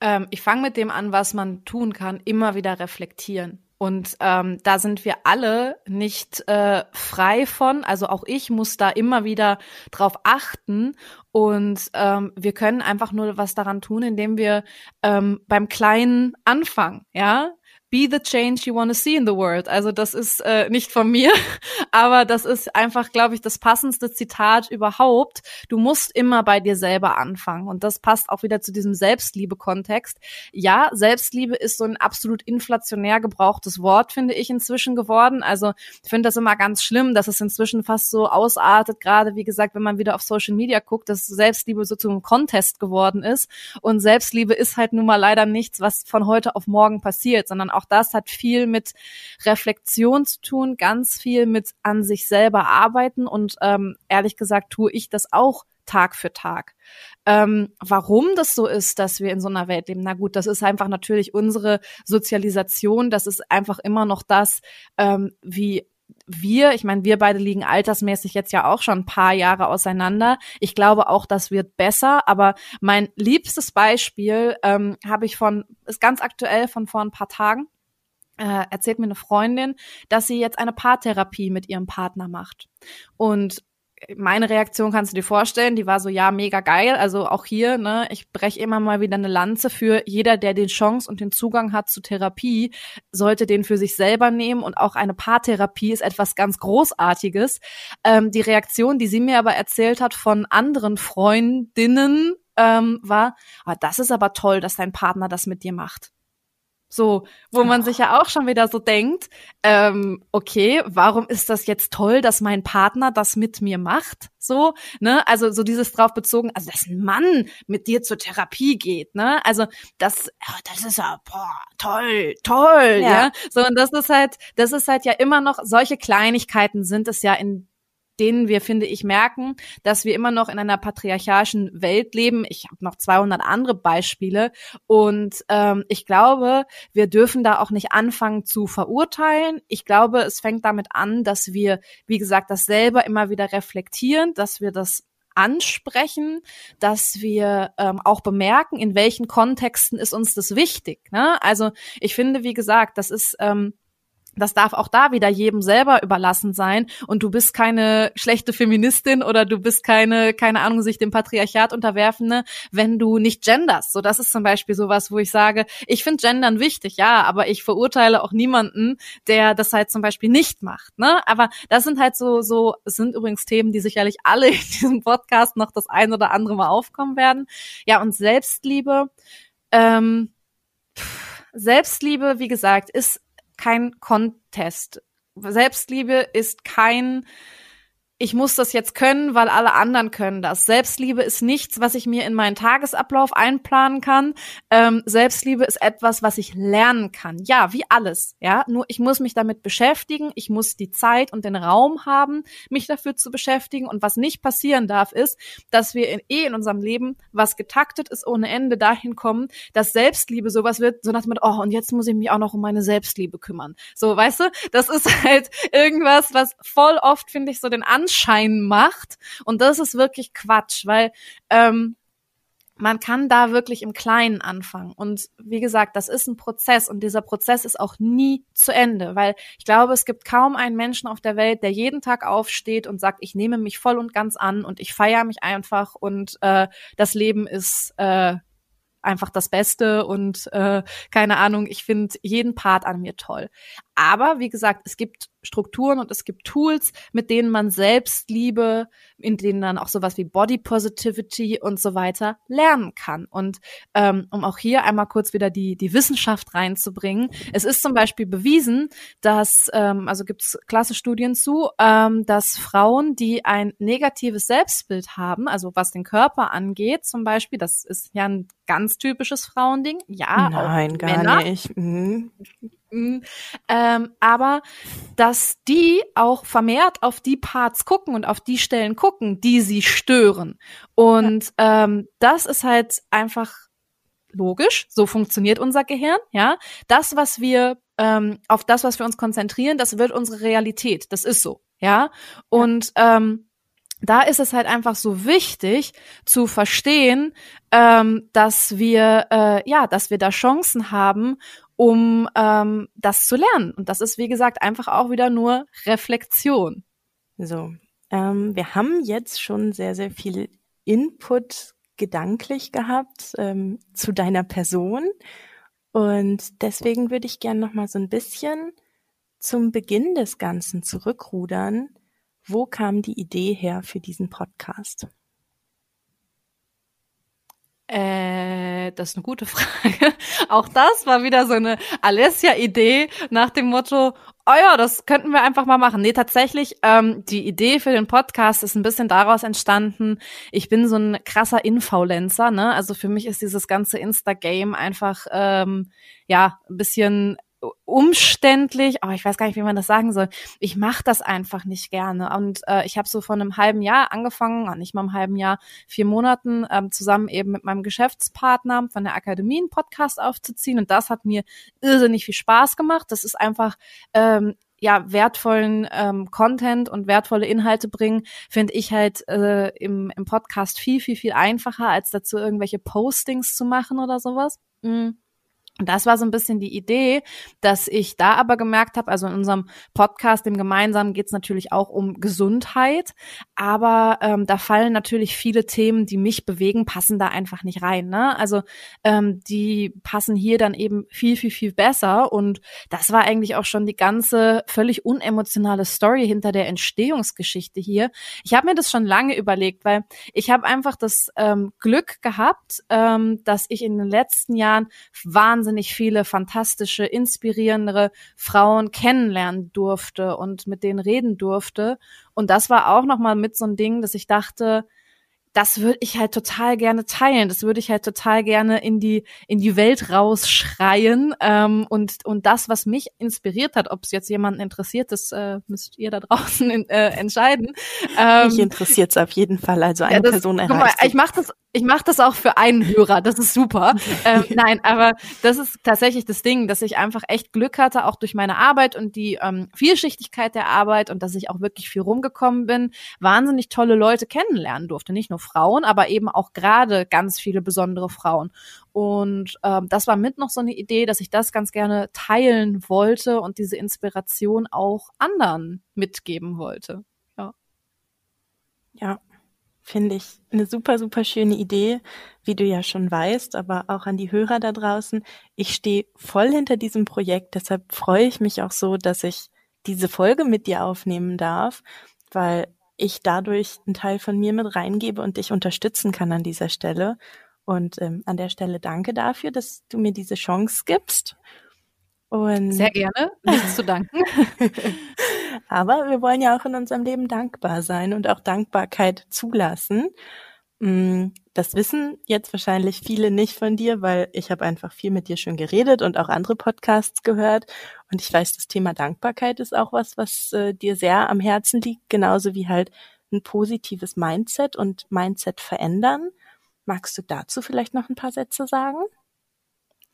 Ähm, ich fange mit dem an, was man tun kann, immer wieder reflektieren. Und ähm, da sind wir alle nicht äh, frei von. Also auch ich muss da immer wieder drauf achten. Und ähm, wir können einfach nur was daran tun, indem wir ähm, beim Kleinen anfangen. Ja, Be the change you want to see in the world. Also das ist äh, nicht von mir, aber das ist einfach, glaube ich, das passendste Zitat überhaupt. Du musst immer bei dir selber anfangen und das passt auch wieder zu diesem Selbstliebe-Kontext. Ja, Selbstliebe ist so ein absolut inflationär gebrauchtes Wort, finde ich inzwischen geworden. Also ich finde das immer ganz schlimm, dass es inzwischen fast so ausartet, gerade wie gesagt, wenn man wieder auf Social Media guckt, dass Selbstliebe so zum Contest geworden ist und Selbstliebe ist halt nun mal leider nichts, was von heute auf morgen passiert, sondern auch das hat viel mit Reflexion zu tun, ganz viel mit an sich selber arbeiten und ähm, ehrlich gesagt tue ich das auch Tag für Tag. Ähm, warum das so ist, dass wir in so einer Welt leben? Na gut, das ist einfach natürlich unsere Sozialisation. Das ist einfach immer noch das, ähm, wie wir, ich meine, wir beide liegen altersmäßig jetzt ja auch schon ein paar Jahre auseinander. Ich glaube auch, das wird besser. Aber mein liebstes Beispiel ähm, habe ich von, ist ganz aktuell von vor ein paar Tagen. Äh, erzählt mir eine Freundin, dass sie jetzt eine Paartherapie mit ihrem Partner macht. Und meine Reaktion kannst du dir vorstellen, die war so, ja, mega geil. Also auch hier, ne, ich breche immer mal wieder eine Lanze für jeder, der den Chance und den Zugang hat zu Therapie, sollte den für sich selber nehmen und auch eine Paartherapie ist etwas ganz Großartiges. Ähm, die Reaktion, die sie mir aber erzählt hat von anderen Freundinnen, ähm, war, ah, das ist aber toll, dass dein Partner das mit dir macht. So, wo man sich ja auch schon wieder so denkt, ähm, okay, warum ist das jetzt toll, dass mein Partner das mit mir macht? So, ne? Also so dieses drauf bezogen, also dass ein Mann mit dir zur Therapie geht, ne? Also das, das ist ja boah, toll, toll, ja. ja. So und das ist halt, das ist halt ja immer noch solche Kleinigkeiten sind es ja in denen wir, finde ich, merken, dass wir immer noch in einer patriarchalischen Welt leben. Ich habe noch 200 andere Beispiele und ähm, ich glaube, wir dürfen da auch nicht anfangen zu verurteilen. Ich glaube, es fängt damit an, dass wir, wie gesagt, das selber immer wieder reflektieren, dass wir das ansprechen, dass wir ähm, auch bemerken, in welchen Kontexten ist uns das wichtig. Ne? Also ich finde, wie gesagt, das ist ähm, das darf auch da wieder jedem selber überlassen sein und du bist keine schlechte Feministin oder du bist keine, keine Ahnung, sich dem Patriarchat unterwerfende, wenn du nicht genders. So, das ist zum Beispiel sowas, wo ich sage, ich finde Gendern wichtig, ja, aber ich verurteile auch niemanden, der das halt zum Beispiel nicht macht, ne? Aber das sind halt so, so, sind übrigens Themen, die sicherlich alle in diesem Podcast noch das ein oder andere Mal aufkommen werden. Ja, und Selbstliebe, ähm, Selbstliebe, wie gesagt, ist kein Contest. Selbstliebe ist kein ich muss das jetzt können, weil alle anderen können das. Selbstliebe ist nichts, was ich mir in meinen Tagesablauf einplanen kann. Ähm, Selbstliebe ist etwas, was ich lernen kann. Ja, wie alles. Ja, nur ich muss mich damit beschäftigen. Ich muss die Zeit und den Raum haben, mich dafür zu beschäftigen. Und was nicht passieren darf, ist, dass wir in, eh in unserem Leben, was getaktet ist, ohne Ende dahin kommen, dass Selbstliebe sowas wird, so nach dem oh, und jetzt muss ich mich auch noch um meine Selbstliebe kümmern. So, weißt du, das ist halt irgendwas, was voll oft, finde ich, so den Anschein macht. Und das ist wirklich Quatsch, weil ähm, man kann da wirklich im Kleinen anfangen. Und wie gesagt, das ist ein Prozess und dieser Prozess ist auch nie zu Ende, weil ich glaube, es gibt kaum einen Menschen auf der Welt, der jeden Tag aufsteht und sagt, ich nehme mich voll und ganz an und ich feiere mich einfach und äh, das Leben ist äh, einfach das Beste und äh, keine Ahnung, ich finde jeden Part an mir toll. Aber wie gesagt, es gibt Strukturen und es gibt Tools, mit denen man Selbstliebe, in denen dann auch sowas wie Body Positivity und so weiter lernen kann. Und ähm, um auch hier einmal kurz wieder die, die Wissenschaft reinzubringen, es ist zum Beispiel bewiesen, dass, ähm, also gibt es klasse Studien zu, ähm, dass Frauen, die ein negatives Selbstbild haben, also was den Körper angeht, zum Beispiel, das ist ja ein ganz typisches Frauending, ja, Nein, gar Männer, nicht. Mhm. Mhm. Ähm, aber dass die auch vermehrt auf die Parts gucken und auf die Stellen gucken, die sie stören. Und ja. ähm, das ist halt einfach logisch. So funktioniert unser Gehirn. Ja, das, was wir ähm, auf das, was wir uns konzentrieren, das wird unsere Realität. Das ist so. Ja, und ja. Ähm, da ist es halt einfach so wichtig zu verstehen, ähm, dass wir äh, ja, dass wir da Chancen haben um ähm, das zu lernen. Und das ist, wie gesagt, einfach auch wieder nur Reflexion. So, ähm, wir haben jetzt schon sehr, sehr viel Input gedanklich gehabt ähm, zu deiner Person. Und deswegen würde ich gerne noch mal so ein bisschen zum Beginn des Ganzen zurückrudern. Wo kam die Idee her für diesen Podcast? Äh, das ist eine gute Frage. Auch das war wieder so eine Alessia-Idee nach dem Motto, oh ja, das könnten wir einfach mal machen. Nee, tatsächlich, ähm, die Idee für den Podcast ist ein bisschen daraus entstanden. Ich bin so ein krasser Influencer, ne? Also für mich ist dieses ganze Insta-Game einfach, ähm, ja, ein bisschen umständlich, aber ich weiß gar nicht, wie man das sagen soll. Ich mache das einfach nicht gerne. Und äh, ich habe so vor einem halben Jahr angefangen, nicht mal einem halben Jahr, vier Monaten, ähm, zusammen eben mit meinem Geschäftspartner von der Akademie einen Podcast aufzuziehen. Und das hat mir irrsinnig viel Spaß gemacht. Das ist einfach ähm, ja wertvollen ähm, Content und wertvolle Inhalte bringen, finde ich halt äh, im, im Podcast viel, viel, viel einfacher, als dazu irgendwelche Postings zu machen oder sowas. Mhm. Und das war so ein bisschen die Idee, dass ich da aber gemerkt habe, also in unserem Podcast, dem gemeinsamen, geht es natürlich auch um Gesundheit, aber ähm, da fallen natürlich viele Themen, die mich bewegen, passen da einfach nicht rein. Ne? Also ähm, die passen hier dann eben viel, viel, viel besser. Und das war eigentlich auch schon die ganze völlig unemotionale Story hinter der Entstehungsgeschichte hier. Ich habe mir das schon lange überlegt, weil ich habe einfach das ähm, Glück gehabt, ähm, dass ich in den letzten Jahren wahnsinnig wahnsinnig viele fantastische, inspirierende Frauen kennenlernen durfte und mit denen reden durfte. Und das war auch nochmal mit so ein Ding, dass ich dachte, das würde ich halt total gerne teilen. Das würde ich halt total gerne in die in die Welt rausschreien. Ähm, und und das, was mich inspiriert hat, ob es jetzt jemanden interessiert, das äh, müsst ihr da draußen in, äh, entscheiden. Ähm, mich interessiert es auf jeden Fall. Also eine ja, das, Person erreicht. Mal, ich mache das ich mache das auch für einen Hörer, das ist super. ähm, nein, aber das ist tatsächlich das Ding, dass ich einfach echt Glück hatte, auch durch meine Arbeit und die ähm, Vielschichtigkeit der Arbeit und dass ich auch wirklich viel rumgekommen bin, wahnsinnig tolle Leute kennenlernen durfte. Nicht nur Frauen, aber eben auch gerade ganz viele besondere Frauen. Und ähm, das war mit noch so eine Idee, dass ich das ganz gerne teilen wollte und diese Inspiration auch anderen mitgeben wollte. Ja. Ja, finde ich eine super, super schöne Idee, wie du ja schon weißt, aber auch an die Hörer da draußen. Ich stehe voll hinter diesem Projekt, deshalb freue ich mich auch so, dass ich diese Folge mit dir aufnehmen darf, weil ich dadurch einen Teil von mir mit reingebe und dich unterstützen kann an dieser Stelle. Und ähm, an der Stelle danke dafür, dass du mir diese Chance gibst. Und Sehr gerne, nichts zu danken. Aber wir wollen ja auch in unserem Leben dankbar sein und auch Dankbarkeit zulassen. Mm, das wissen jetzt wahrscheinlich viele nicht von dir, weil ich habe einfach viel mit dir schon geredet und auch andere Podcasts gehört. Und ich weiß, das Thema Dankbarkeit ist auch was, was äh, dir sehr am Herzen liegt, genauso wie halt ein positives Mindset und Mindset verändern. Magst du dazu vielleicht noch ein paar Sätze sagen?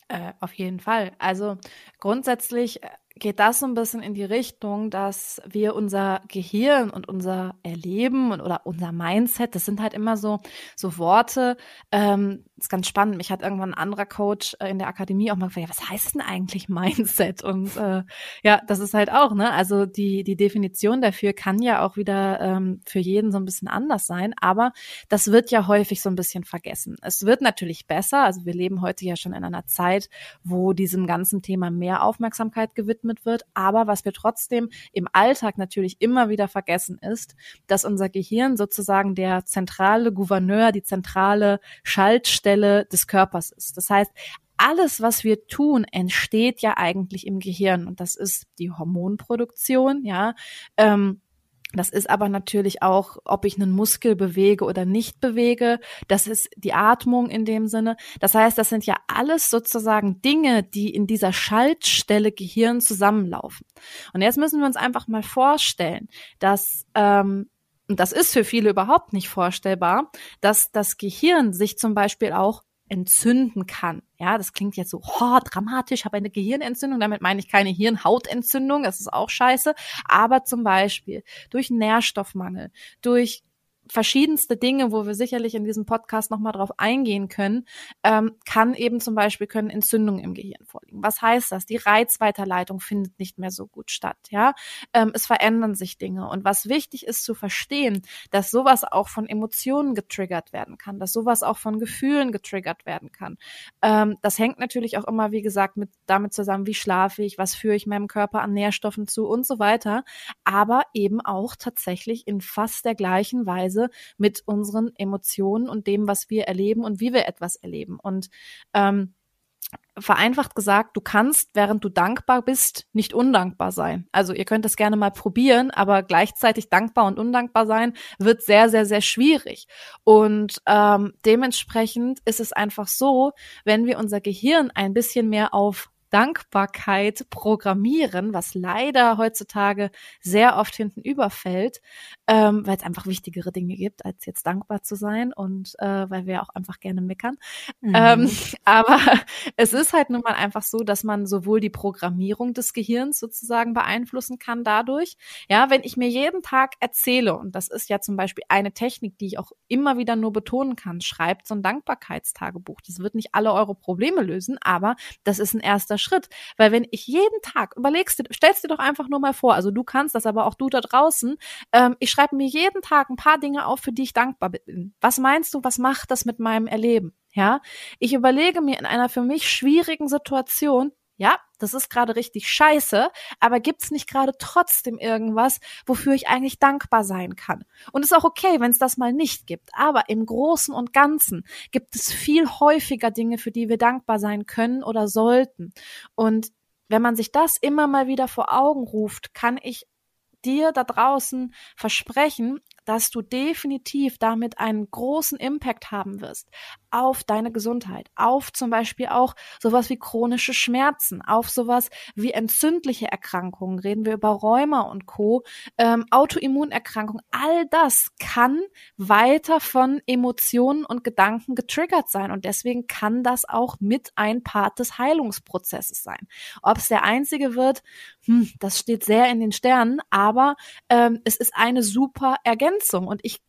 Äh, auf jeden Fall. Also grundsätzlich äh, geht das so ein bisschen in die Richtung, dass wir unser Gehirn und unser Erleben und oder unser Mindset, das sind halt immer so so Worte. Ähm, ist ganz spannend. Mich hat irgendwann ein anderer Coach äh, in der Akademie auch mal gefragt, ja, was heißt denn eigentlich Mindset? Und äh, ja, das ist halt auch, ne? Also die die Definition dafür kann ja auch wieder ähm, für jeden so ein bisschen anders sein, aber das wird ja häufig so ein bisschen vergessen. Es wird natürlich besser. Also wir leben heute ja schon in einer Zeit, wo diesem ganzen Thema mehr Aufmerksamkeit gewidmet gewidmet wird. Aber was wir trotzdem im Alltag natürlich immer wieder vergessen ist, dass unser Gehirn sozusagen der zentrale Gouverneur, die zentrale Schaltstelle des Körpers ist. Das heißt, alles, was wir tun, entsteht ja eigentlich im Gehirn und das ist die Hormonproduktion, ja. Ähm, das ist aber natürlich auch, ob ich einen Muskel bewege oder nicht bewege. Das ist die Atmung in dem Sinne. Das heißt, das sind ja alles sozusagen Dinge, die in dieser Schaltstelle Gehirn zusammenlaufen. Und jetzt müssen wir uns einfach mal vorstellen, dass ähm, und das ist für viele überhaupt nicht vorstellbar, dass das Gehirn sich zum Beispiel auch entzünden kann. Ja, das klingt jetzt so oh, dramatisch, habe eine Gehirnentzündung. Damit meine ich keine Hirnhautentzündung, das ist auch scheiße. Aber zum Beispiel durch Nährstoffmangel, durch verschiedenste Dinge, wo wir sicherlich in diesem Podcast nochmal drauf eingehen können, ähm, kann eben zum Beispiel können Entzündungen im Gehirn vorliegen. Was heißt das? Die Reizweiterleitung findet nicht mehr so gut statt, ja. Ähm, es verändern sich Dinge. Und was wichtig ist zu verstehen, dass sowas auch von Emotionen getriggert werden kann, dass sowas auch von Gefühlen getriggert werden kann. Ähm, das hängt natürlich auch immer, wie gesagt, mit damit zusammen, wie schlafe ich, was führe ich meinem Körper an Nährstoffen zu und so weiter. Aber eben auch tatsächlich in fast der gleichen Weise Weise mit unseren Emotionen und dem, was wir erleben und wie wir etwas erleben. Und ähm, vereinfacht gesagt, du kannst, während du dankbar bist, nicht undankbar sein. Also ihr könnt das gerne mal probieren, aber gleichzeitig dankbar und undankbar sein wird sehr, sehr, sehr schwierig. Und ähm, dementsprechend ist es einfach so, wenn wir unser Gehirn ein bisschen mehr auf Dankbarkeit programmieren, was leider heutzutage sehr oft hinten überfällt, ähm, weil es einfach wichtigere Dinge gibt, als jetzt dankbar zu sein und äh, weil wir auch einfach gerne meckern. Mhm. Ähm, aber es ist halt nun mal einfach so, dass man sowohl die Programmierung des Gehirns sozusagen beeinflussen kann dadurch. Ja, wenn ich mir jeden Tag erzähle, und das ist ja zum Beispiel eine Technik, die ich auch immer wieder nur betonen kann, schreibt so ein Dankbarkeitstagebuch. Das wird nicht alle eure Probleme lösen, aber das ist ein erster Schritt. Weil wenn ich jeden Tag, überlegst, stellst dir doch einfach nur mal vor, also du kannst das, aber auch du da draußen, ähm, ich schreibe mir jeden Tag ein paar Dinge auf, für die ich dankbar bin. Was meinst du, was macht das mit meinem Erleben? Ja, ich überlege mir in einer für mich schwierigen Situation, ja, das ist gerade richtig scheiße, aber gibt's nicht gerade trotzdem irgendwas, wofür ich eigentlich dankbar sein kann? Und ist auch okay, wenn es das mal nicht gibt. Aber im Großen und Ganzen gibt es viel häufiger Dinge, für die wir dankbar sein können oder sollten. Und wenn man sich das immer mal wieder vor Augen ruft, kann ich dir da draußen versprechen, dass du definitiv damit einen großen Impact haben wirst auf deine Gesundheit, auf zum Beispiel auch sowas wie chronische Schmerzen, auf sowas wie entzündliche Erkrankungen, reden wir über Rheuma und Co., ähm, Autoimmunerkrankungen, all das kann weiter von Emotionen und Gedanken getriggert sein und deswegen kann das auch mit ein Part des Heilungsprozesses sein. Ob es der einzige wird, hm, das steht sehr in den Sternen, aber ähm, es ist eine super Ergänzung und ich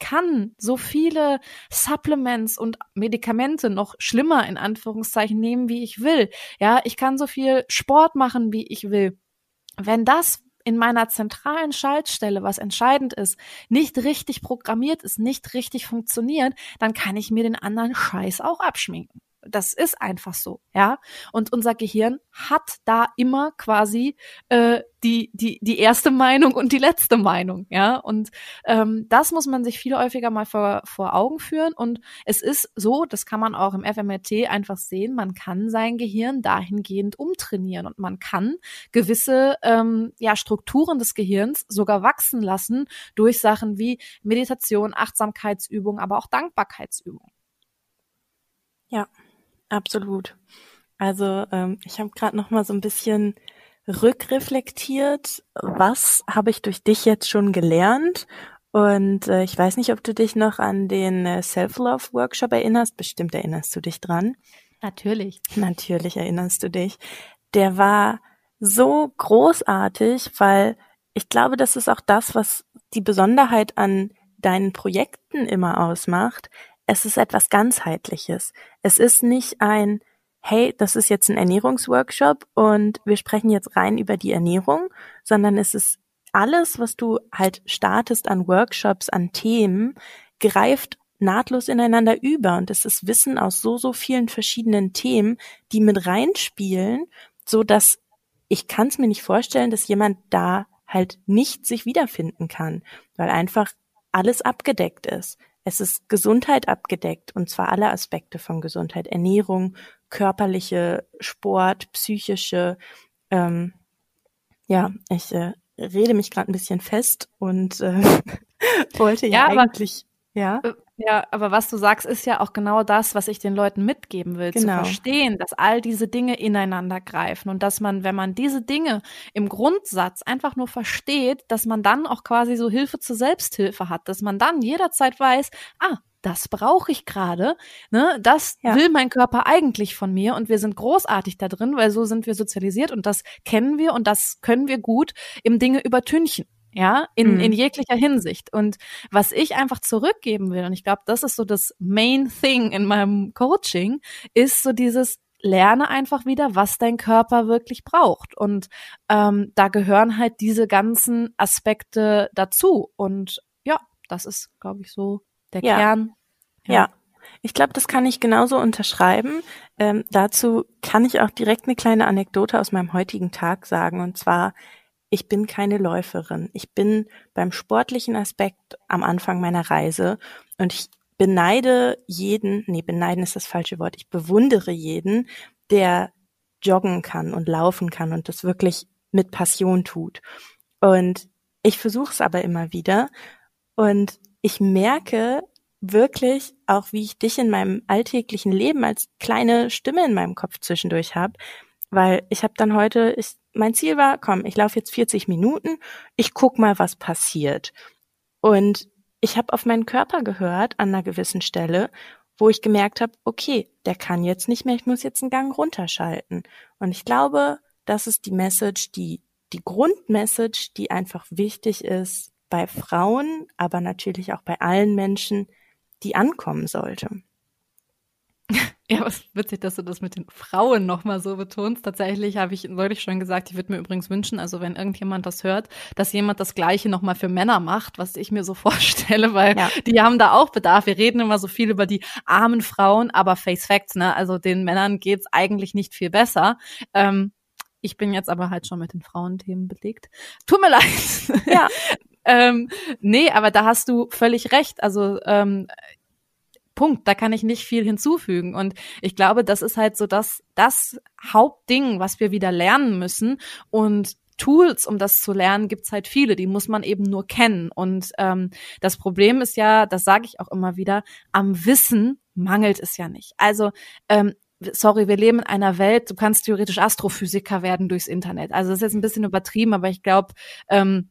kann so viele Supplements und Medikamente noch schlimmer in Anführungszeichen nehmen, wie ich will. Ja, ich kann so viel Sport machen, wie ich will. Wenn das in meiner zentralen Schaltstelle, was entscheidend ist, nicht richtig programmiert ist, nicht richtig funktioniert, dann kann ich mir den anderen Scheiß auch abschminken. Das ist einfach so, ja. Und unser Gehirn hat da immer quasi äh, die die die erste Meinung und die letzte Meinung, ja. Und ähm, das muss man sich viel häufiger mal vor vor Augen führen. Und es ist so, das kann man auch im FMRT einfach sehen. Man kann sein Gehirn dahingehend umtrainieren und man kann gewisse ähm, ja Strukturen des Gehirns sogar wachsen lassen durch Sachen wie Meditation, Achtsamkeitsübung, aber auch Dankbarkeitsübung. Ja, Absolut. Also ähm, ich habe gerade noch mal so ein bisschen rückreflektiert, was habe ich durch dich jetzt schon gelernt? Und äh, ich weiß nicht, ob du dich noch an den äh, Self-Love-Workshop erinnerst. Bestimmt erinnerst du dich dran. Natürlich. Natürlich erinnerst du dich. Der war so großartig, weil ich glaube, das ist auch das, was die Besonderheit an deinen Projekten immer ausmacht, es ist etwas ganzheitliches. Es ist nicht ein, hey, das ist jetzt ein Ernährungsworkshop und wir sprechen jetzt rein über die Ernährung, sondern es ist alles, was du halt startest an Workshops, an Themen, greift nahtlos ineinander über und es ist Wissen aus so, so vielen verschiedenen Themen, die mit reinspielen, so dass ich kann es mir nicht vorstellen, dass jemand da halt nicht sich wiederfinden kann, weil einfach alles abgedeckt ist. Es ist Gesundheit abgedeckt und zwar alle Aspekte von Gesundheit, Ernährung, körperliche, Sport, psychische. Ähm, ja, ich äh, rede mich gerade ein bisschen fest und äh, wollte ja, ja eigentlich ja. Ja, aber was du sagst, ist ja auch genau das, was ich den Leuten mitgeben will, genau. zu verstehen, dass all diese Dinge ineinander greifen und dass man, wenn man diese Dinge im Grundsatz einfach nur versteht, dass man dann auch quasi so Hilfe zur Selbsthilfe hat, dass man dann jederzeit weiß, ah, das brauche ich gerade, ne? Das ja. will mein Körper eigentlich von mir und wir sind großartig da drin, weil so sind wir sozialisiert und das kennen wir und das können wir gut im Dinge übertünchen ja, in, mhm. in jeglicher Hinsicht. Und was ich einfach zurückgeben will, und ich glaube, das ist so das Main Thing in meinem Coaching, ist so dieses lerne einfach wieder, was dein Körper wirklich braucht. Und ähm, da gehören halt diese ganzen Aspekte dazu. Und ja, das ist, glaube ich, so der ja. Kern. Ja. ja. Ich glaube, das kann ich genauso unterschreiben. Ähm, dazu kann ich auch direkt eine kleine Anekdote aus meinem heutigen Tag sagen. Und zwar ich bin keine Läuferin. Ich bin beim sportlichen Aspekt am Anfang meiner Reise und ich beneide jeden, nee, beneiden ist das falsche Wort, ich bewundere jeden, der joggen kann und laufen kann und das wirklich mit Passion tut. Und ich versuche es aber immer wieder und ich merke wirklich auch, wie ich dich in meinem alltäglichen Leben als kleine Stimme in meinem Kopf zwischendurch habe, weil ich habe dann heute, ich mein Ziel war, komm, ich laufe jetzt 40 Minuten, ich guck mal, was passiert. Und ich habe auf meinen Körper gehört an einer gewissen Stelle, wo ich gemerkt habe, okay, der kann jetzt nicht mehr, ich muss jetzt einen Gang runterschalten. Und ich glaube, das ist die Message, die die Grundmessage, die einfach wichtig ist bei Frauen, aber natürlich auch bei allen Menschen, die ankommen sollte. Ja, was witzig, dass du das mit den Frauen nochmal so betonst. Tatsächlich habe ich neulich schon gesagt, ich würde mir übrigens wünschen, also wenn irgendjemand das hört, dass jemand das Gleiche nochmal für Männer macht, was ich mir so vorstelle, weil ja. die haben da auch Bedarf. Wir reden immer so viel über die armen Frauen, aber Face Facts, ne? Also den Männern geht's eigentlich nicht viel besser. Ähm, ich bin jetzt aber halt schon mit den Frauenthemen belegt. Tut mir leid. Ja. ähm, nee, aber da hast du völlig recht. Also ähm, Punkt. Da kann ich nicht viel hinzufügen. Und ich glaube, das ist halt so das, das Hauptding, was wir wieder lernen müssen. Und Tools, um das zu lernen, gibt's halt viele. Die muss man eben nur kennen. Und ähm, das Problem ist ja, das sage ich auch immer wieder, am Wissen mangelt es ja nicht. Also ähm, sorry, wir leben in einer Welt, du kannst theoretisch Astrophysiker werden durchs Internet. Also das ist jetzt ein bisschen übertrieben, aber ich glaube, ähm,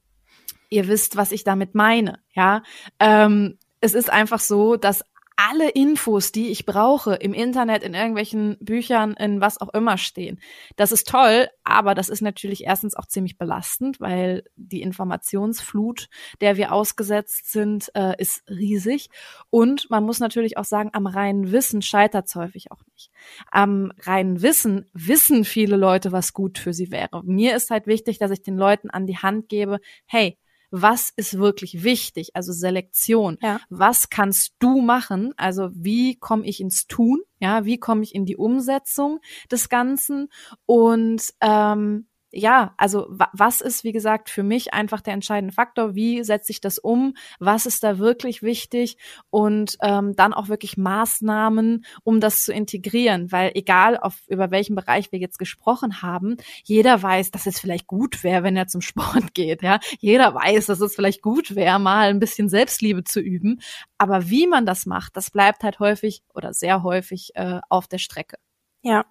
ihr wisst, was ich damit meine. Ja, ähm, es ist einfach so, dass alle Infos, die ich brauche, im Internet, in irgendwelchen Büchern, in was auch immer stehen. Das ist toll, aber das ist natürlich erstens auch ziemlich belastend, weil die Informationsflut, der wir ausgesetzt sind, äh, ist riesig. Und man muss natürlich auch sagen, am reinen Wissen scheitert es häufig auch nicht. Am reinen Wissen wissen viele Leute, was gut für sie wäre. Mir ist halt wichtig, dass ich den Leuten an die Hand gebe, hey, was ist wirklich wichtig, also Selektion. Ja. Was kannst du machen? Also wie komme ich ins Tun? Ja, wie komme ich in die Umsetzung des Ganzen? Und ähm, ja, also was ist, wie gesagt, für mich einfach der entscheidende Faktor? Wie setze ich das um? Was ist da wirklich wichtig? Und ähm, dann auch wirklich Maßnahmen, um das zu integrieren. Weil egal, auf, über welchen Bereich wir jetzt gesprochen haben, jeder weiß, dass es vielleicht gut wäre, wenn er zum Sport geht. Ja, jeder weiß, dass es vielleicht gut wäre, mal ein bisschen Selbstliebe zu üben. Aber wie man das macht, das bleibt halt häufig oder sehr häufig äh, auf der Strecke. Ja,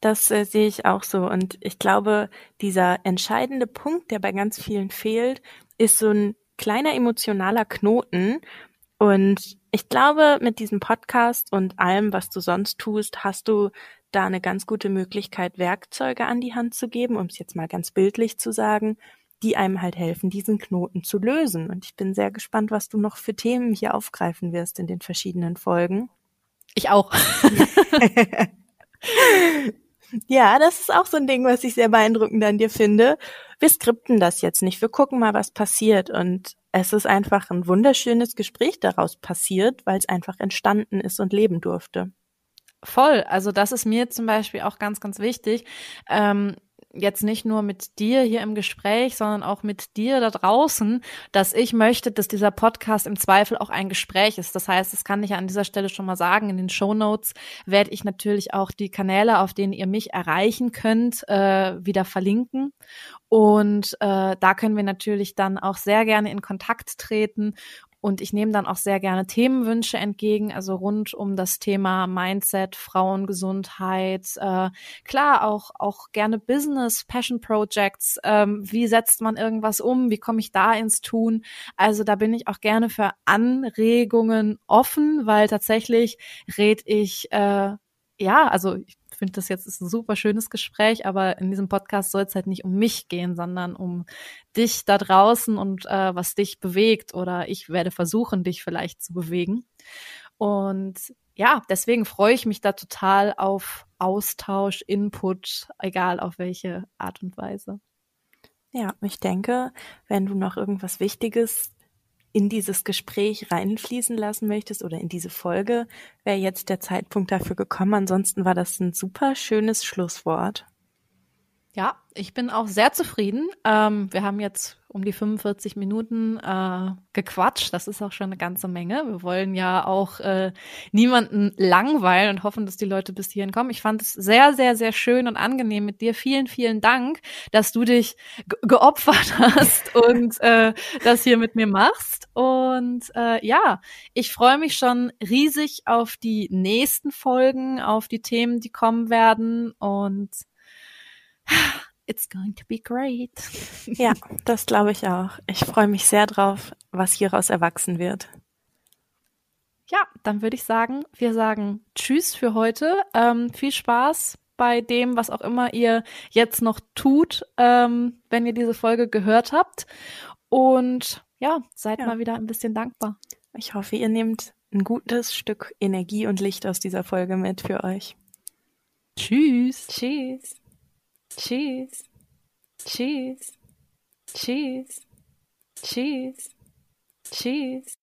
das äh, sehe ich auch so. Und ich glaube, dieser entscheidende Punkt, der bei ganz vielen fehlt, ist so ein kleiner emotionaler Knoten. Und ich glaube, mit diesem Podcast und allem, was du sonst tust, hast du da eine ganz gute Möglichkeit, Werkzeuge an die Hand zu geben, um es jetzt mal ganz bildlich zu sagen, die einem halt helfen, diesen Knoten zu lösen. Und ich bin sehr gespannt, was du noch für Themen hier aufgreifen wirst in den verschiedenen Folgen. Ich auch. Ja, das ist auch so ein Ding, was ich sehr beeindruckend an dir finde. Wir skripten das jetzt nicht. Wir gucken mal, was passiert. Und es ist einfach ein wunderschönes Gespräch daraus passiert, weil es einfach entstanden ist und leben durfte. Voll. Also das ist mir zum Beispiel auch ganz, ganz wichtig. Ähm, jetzt nicht nur mit dir hier im Gespräch, sondern auch mit dir da draußen, dass ich möchte, dass dieser Podcast im Zweifel auch ein Gespräch ist. Das heißt, das kann ich an dieser Stelle schon mal sagen. In den Show Notes werde ich natürlich auch die Kanäle, auf denen ihr mich erreichen könnt, äh, wieder verlinken. Und äh, da können wir natürlich dann auch sehr gerne in Kontakt treten und ich nehme dann auch sehr gerne Themenwünsche entgegen, also rund um das Thema Mindset, Frauengesundheit, äh, klar auch auch gerne Business, Passion Projects. Ähm, wie setzt man irgendwas um? Wie komme ich da ins Tun? Also da bin ich auch gerne für Anregungen offen, weil tatsächlich red ich äh, ja, also ich finde das jetzt ist ein super schönes Gespräch, aber in diesem Podcast soll es halt nicht um mich gehen, sondern um dich da draußen und äh, was dich bewegt oder ich werde versuchen, dich vielleicht zu bewegen. Und ja, deswegen freue ich mich da total auf Austausch, Input, egal auf welche Art und Weise. Ja, ich denke, wenn du noch irgendwas Wichtiges in dieses Gespräch reinfließen lassen möchtest oder in diese Folge, wäre jetzt der Zeitpunkt dafür gekommen. Ansonsten war das ein super schönes Schlusswort. Ja, ich bin auch sehr zufrieden. Ähm, wir haben jetzt um die 45 Minuten äh, gequatscht. Das ist auch schon eine ganze Menge. Wir wollen ja auch äh, niemanden langweilen und hoffen, dass die Leute bis hierhin kommen. Ich fand es sehr, sehr, sehr schön und angenehm mit dir. Vielen, vielen Dank, dass du dich geopfert hast und äh, das hier mit mir machst. Und äh, ja, ich freue mich schon riesig auf die nächsten Folgen, auf die Themen, die kommen werden und It's going to be great. Ja, das glaube ich auch. Ich freue mich sehr drauf, was hieraus erwachsen wird. Ja, dann würde ich sagen, wir sagen Tschüss für heute. Ähm, viel Spaß bei dem, was auch immer ihr jetzt noch tut, ähm, wenn ihr diese Folge gehört habt. Und ja, seid ja. mal wieder ein bisschen dankbar. Ich hoffe, ihr nehmt ein gutes Stück Energie und Licht aus dieser Folge mit für euch. Tschüss. Tschüss. Cheese. Cheese. Cheese. Cheese. Cheese.